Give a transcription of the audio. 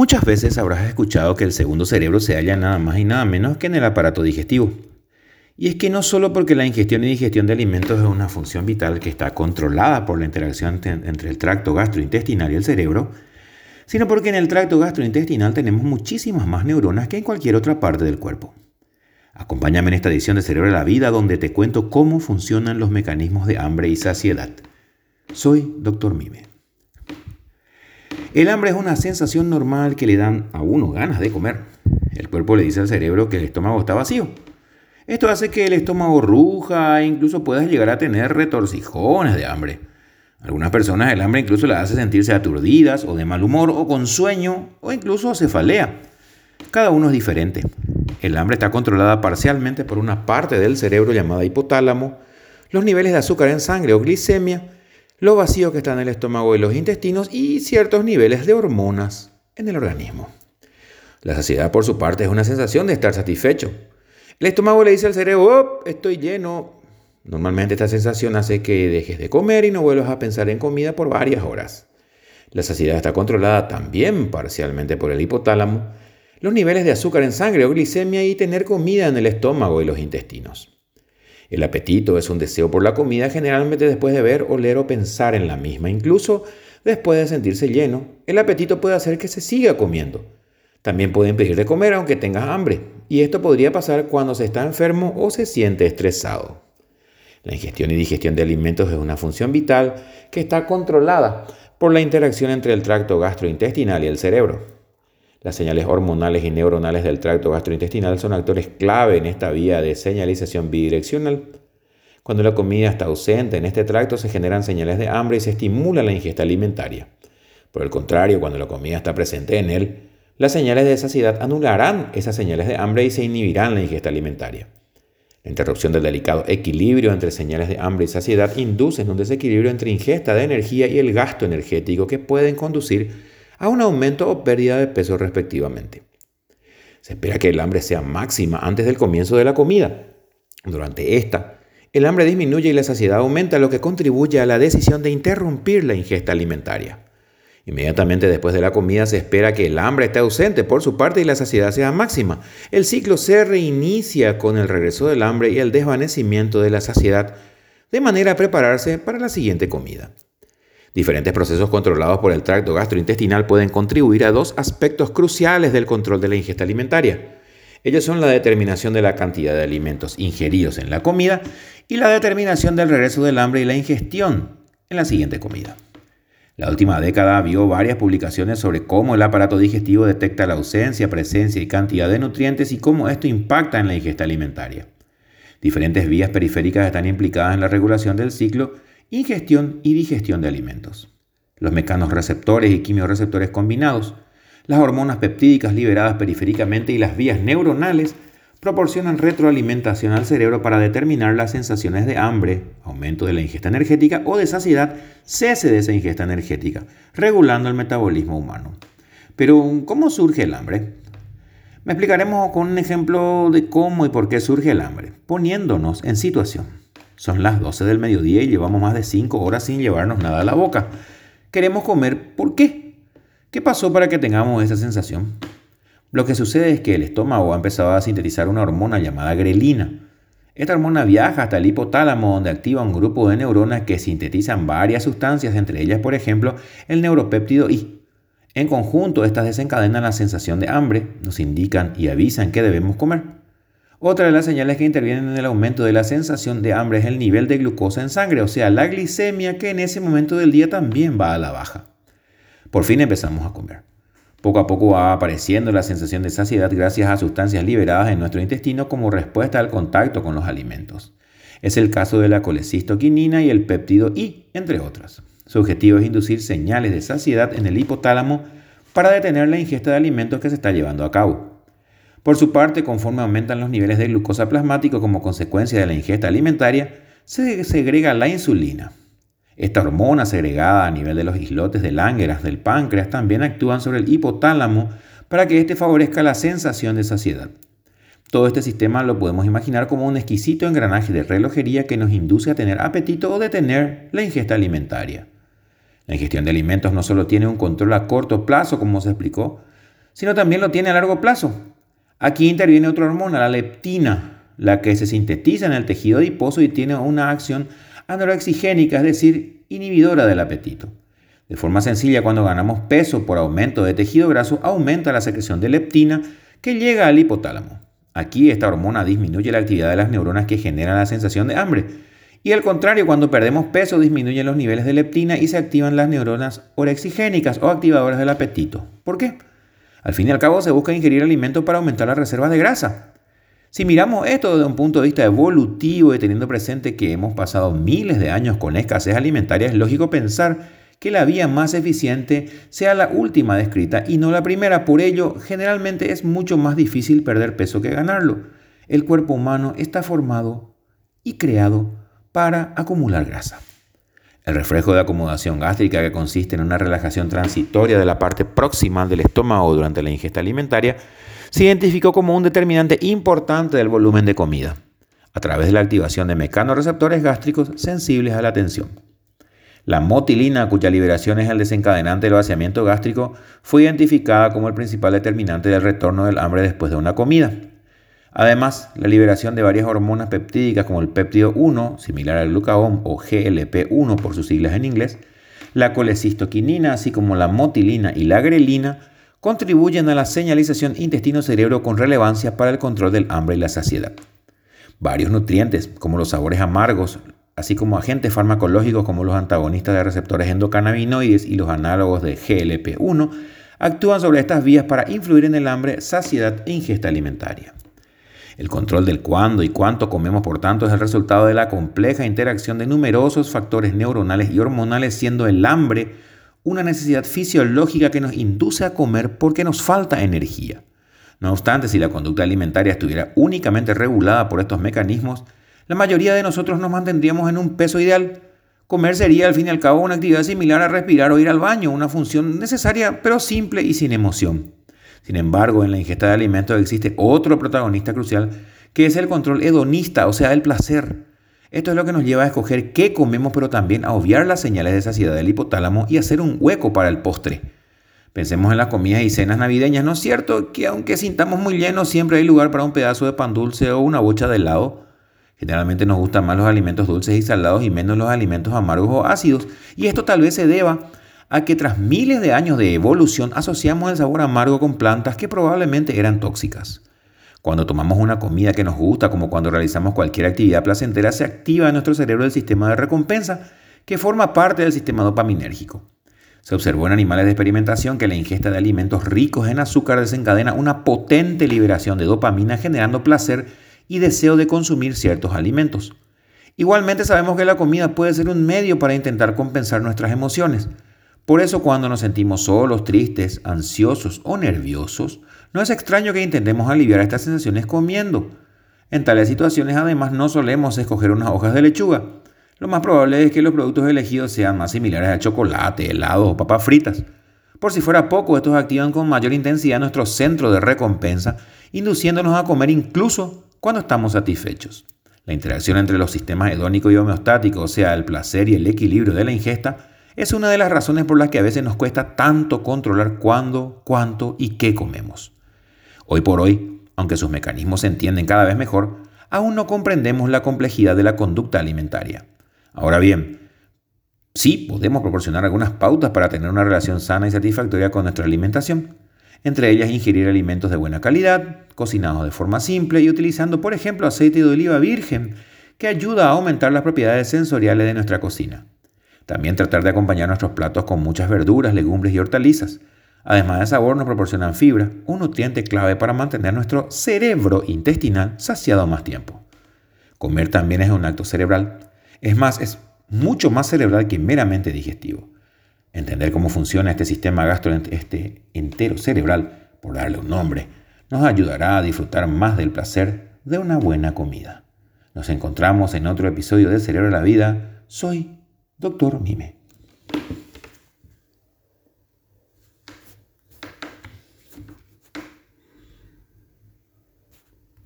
Muchas veces habrás escuchado que el segundo cerebro se halla nada más y nada menos que en el aparato digestivo. Y es que no solo porque la ingestión y digestión de alimentos es una función vital que está controlada por la interacción entre el tracto gastrointestinal y el cerebro, sino porque en el tracto gastrointestinal tenemos muchísimas más neuronas que en cualquier otra parte del cuerpo. Acompáñame en esta edición de Cerebro de la Vida donde te cuento cómo funcionan los mecanismos de hambre y saciedad. Soy Dr. Mime. El hambre es una sensación normal que le dan a uno ganas de comer. El cuerpo le dice al cerebro que el estómago está vacío. Esto hace que el estómago ruja e incluso puedas llegar a tener retorcijones de hambre. algunas personas el hambre incluso las hace sentirse aturdidas o de mal humor o con sueño o incluso cefalea. Cada uno es diferente. El hambre está controlada parcialmente por una parte del cerebro llamada hipotálamo, los niveles de azúcar en sangre o glicemia lo vacío que está en el estómago y los intestinos y ciertos niveles de hormonas en el organismo. La saciedad, por su parte, es una sensación de estar satisfecho. El estómago le dice al cerebro, oh, estoy lleno. Normalmente esta sensación hace que dejes de comer y no vuelvas a pensar en comida por varias horas. La saciedad está controlada también parcialmente por el hipotálamo, los niveles de azúcar en sangre o glicemia y tener comida en el estómago y los intestinos. El apetito es un deseo por la comida generalmente después de ver, oler o pensar en la misma. Incluso después de sentirse lleno, el apetito puede hacer que se siga comiendo. También puede impedir de comer aunque tengas hambre, y esto podría pasar cuando se está enfermo o se siente estresado. La ingestión y digestión de alimentos es una función vital que está controlada por la interacción entre el tracto gastrointestinal y el cerebro. Las señales hormonales y neuronales del tracto gastrointestinal son actores clave en esta vía de señalización bidireccional. Cuando la comida está ausente en este tracto se generan señales de hambre y se estimula la ingesta alimentaria. Por el contrario, cuando la comida está presente en él, las señales de saciedad anularán esas señales de hambre y se inhibirán la ingesta alimentaria. La interrupción del delicado equilibrio entre señales de hambre y saciedad induce un desequilibrio entre ingesta de energía y el gasto energético que pueden conducir a un aumento o pérdida de peso respectivamente. Se espera que el hambre sea máxima antes del comienzo de la comida. Durante esta, el hambre disminuye y la saciedad aumenta, lo que contribuye a la decisión de interrumpir la ingesta alimentaria. Inmediatamente después de la comida se espera que el hambre esté ausente por su parte y la saciedad sea máxima. El ciclo se reinicia con el regreso del hambre y el desvanecimiento de la saciedad, de manera a prepararse para la siguiente comida. Diferentes procesos controlados por el tracto gastrointestinal pueden contribuir a dos aspectos cruciales del control de la ingesta alimentaria. Ellos son la determinación de la cantidad de alimentos ingeridos en la comida y la determinación del regreso del hambre y la ingestión en la siguiente comida. La última década vio varias publicaciones sobre cómo el aparato digestivo detecta la ausencia, presencia y cantidad de nutrientes y cómo esto impacta en la ingesta alimentaria. Diferentes vías periféricas están implicadas en la regulación del ciclo ingestión y digestión de alimentos, los mecanos receptores y quimioreceptores combinados, las hormonas peptídicas liberadas periféricamente y las vías neuronales proporcionan retroalimentación al cerebro para determinar las sensaciones de hambre, aumento de la ingesta energética o de saciedad, cese de esa ingesta energética, regulando el metabolismo humano. Pero, ¿cómo surge el hambre? Me explicaremos con un ejemplo de cómo y por qué surge el hambre, poniéndonos en situación. Son las 12 del mediodía y llevamos más de 5 horas sin llevarnos nada a la boca. Queremos comer, ¿por qué? ¿Qué pasó para que tengamos esa sensación? Lo que sucede es que el estómago ha empezado a sintetizar una hormona llamada grelina. Esta hormona viaja hasta el hipotálamo donde activa un grupo de neuronas que sintetizan varias sustancias, entre ellas, por ejemplo, el neuropéptido I. En conjunto, estas desencadenan la sensación de hambre, nos indican y avisan que debemos comer. Otra de las señales que intervienen en el aumento de la sensación de hambre es el nivel de glucosa en sangre, o sea, la glicemia que en ese momento del día también va a la baja. Por fin empezamos a comer. Poco a poco va apareciendo la sensación de saciedad gracias a sustancias liberadas en nuestro intestino como respuesta al contacto con los alimentos. Es el caso de la colecistoquinina y el péptido I, entre otras. Su objetivo es inducir señales de saciedad en el hipotálamo para detener la ingesta de alimentos que se está llevando a cabo. Por su parte, conforme aumentan los niveles de glucosa plasmático como consecuencia de la ingesta alimentaria, se segrega la insulina. Esta hormona segregada a nivel de los islotes de Langerhans del páncreas también actúan sobre el hipotálamo para que éste favorezca la sensación de saciedad. Todo este sistema lo podemos imaginar como un exquisito engranaje de relojería que nos induce a tener apetito o detener la ingesta alimentaria. La ingestión de alimentos no solo tiene un control a corto plazo, como se explicó, sino también lo tiene a largo plazo. Aquí interviene otra hormona, la leptina, la que se sintetiza en el tejido adiposo y tiene una acción anorexigénica, es decir, inhibidora del apetito. De forma sencilla, cuando ganamos peso por aumento de tejido graso, aumenta la secreción de leptina que llega al hipotálamo. Aquí esta hormona disminuye la actividad de las neuronas que generan la sensación de hambre. Y al contrario, cuando perdemos peso disminuyen los niveles de leptina y se activan las neuronas orexigénicas o activadoras del apetito. ¿Por qué? Al fin y al cabo se busca ingerir alimentos para aumentar las reservas de grasa. Si miramos esto desde un punto de vista evolutivo y teniendo presente que hemos pasado miles de años con escasez alimentaria, es lógico pensar que la vía más eficiente sea la última descrita y no la primera. Por ello, generalmente es mucho más difícil perder peso que ganarlo. El cuerpo humano está formado y creado para acumular grasa. El reflejo de acomodación gástrica, que consiste en una relajación transitoria de la parte proximal del estómago durante la ingesta alimentaria, se identificó como un determinante importante del volumen de comida, a través de la activación de mecanorreceptores gástricos sensibles a la tensión. La motilina, cuya liberación es el desencadenante del vaciamiento gástrico, fue identificada como el principal determinante del retorno del hambre después de una comida. Además, la liberación de varias hormonas peptídicas como el péptido 1, similar al glucagón o GLP-1 por sus siglas en inglés, la colecistoquinina, así como la motilina y la grelina, contribuyen a la señalización intestino-cerebro con relevancia para el control del hambre y la saciedad. Varios nutrientes, como los sabores amargos, así como agentes farmacológicos como los antagonistas de receptores endocannabinoides y los análogos de GLP-1, actúan sobre estas vías para influir en el hambre, saciedad e ingesta alimentaria. El control del cuándo y cuánto comemos, por tanto, es el resultado de la compleja interacción de numerosos factores neuronales y hormonales, siendo el hambre una necesidad fisiológica que nos induce a comer porque nos falta energía. No obstante, si la conducta alimentaria estuviera únicamente regulada por estos mecanismos, la mayoría de nosotros nos mantendríamos en un peso ideal. Comer sería al fin y al cabo una actividad similar a respirar o ir al baño, una función necesaria pero simple y sin emoción. Sin embargo, en la ingesta de alimentos existe otro protagonista crucial, que es el control hedonista, o sea, el placer. Esto es lo que nos lleva a escoger qué comemos, pero también a obviar las señales de saciedad del hipotálamo y hacer un hueco para el postre. Pensemos en las comidas y cenas navideñas, ¿no es cierto? Que aunque sintamos muy llenos, siempre hay lugar para un pedazo de pan dulce o una bocha de helado. Generalmente nos gustan más los alimentos dulces y salados y menos los alimentos amargos o ácidos. Y esto tal vez se deba a que tras miles de años de evolución asociamos el sabor amargo con plantas que probablemente eran tóxicas. Cuando tomamos una comida que nos gusta, como cuando realizamos cualquier actividad placentera, se activa en nuestro cerebro el sistema de recompensa, que forma parte del sistema dopaminérgico. Se observó en animales de experimentación que la ingesta de alimentos ricos en azúcar desencadena una potente liberación de dopamina generando placer y deseo de consumir ciertos alimentos. Igualmente sabemos que la comida puede ser un medio para intentar compensar nuestras emociones. Por eso cuando nos sentimos solos, tristes, ansiosos o nerviosos, no es extraño que intentemos aliviar estas sensaciones comiendo. En tales situaciones además no solemos escoger unas hojas de lechuga. Lo más probable es que los productos elegidos sean más similares a chocolate, helado o papas fritas. Por si fuera poco, estos activan con mayor intensidad nuestro centro de recompensa, induciéndonos a comer incluso cuando estamos satisfechos. La interacción entre los sistemas hedónico y homeostático, o sea, el placer y el equilibrio de la ingesta, es una de las razones por las que a veces nos cuesta tanto controlar cuándo, cuánto y qué comemos. Hoy por hoy, aunque sus mecanismos se entienden cada vez mejor, aún no comprendemos la complejidad de la conducta alimentaria. Ahora bien, sí podemos proporcionar algunas pautas para tener una relación sana y satisfactoria con nuestra alimentación, entre ellas ingerir alimentos de buena calidad, cocinados de forma simple y utilizando, por ejemplo, aceite de oliva virgen, que ayuda a aumentar las propiedades sensoriales de nuestra cocina. También tratar de acompañar nuestros platos con muchas verduras, legumbres y hortalizas. Además de sabor, nos proporcionan fibra, un nutriente clave para mantener nuestro cerebro intestinal saciado más tiempo. Comer también es un acto cerebral. Es más, es mucho más cerebral que meramente digestivo. Entender cómo funciona este sistema gastroentero entero cerebral, por darle un nombre, nos ayudará a disfrutar más del placer de una buena comida. Nos encontramos en otro episodio de Cerebro de la Vida. Soy Doctor Mime.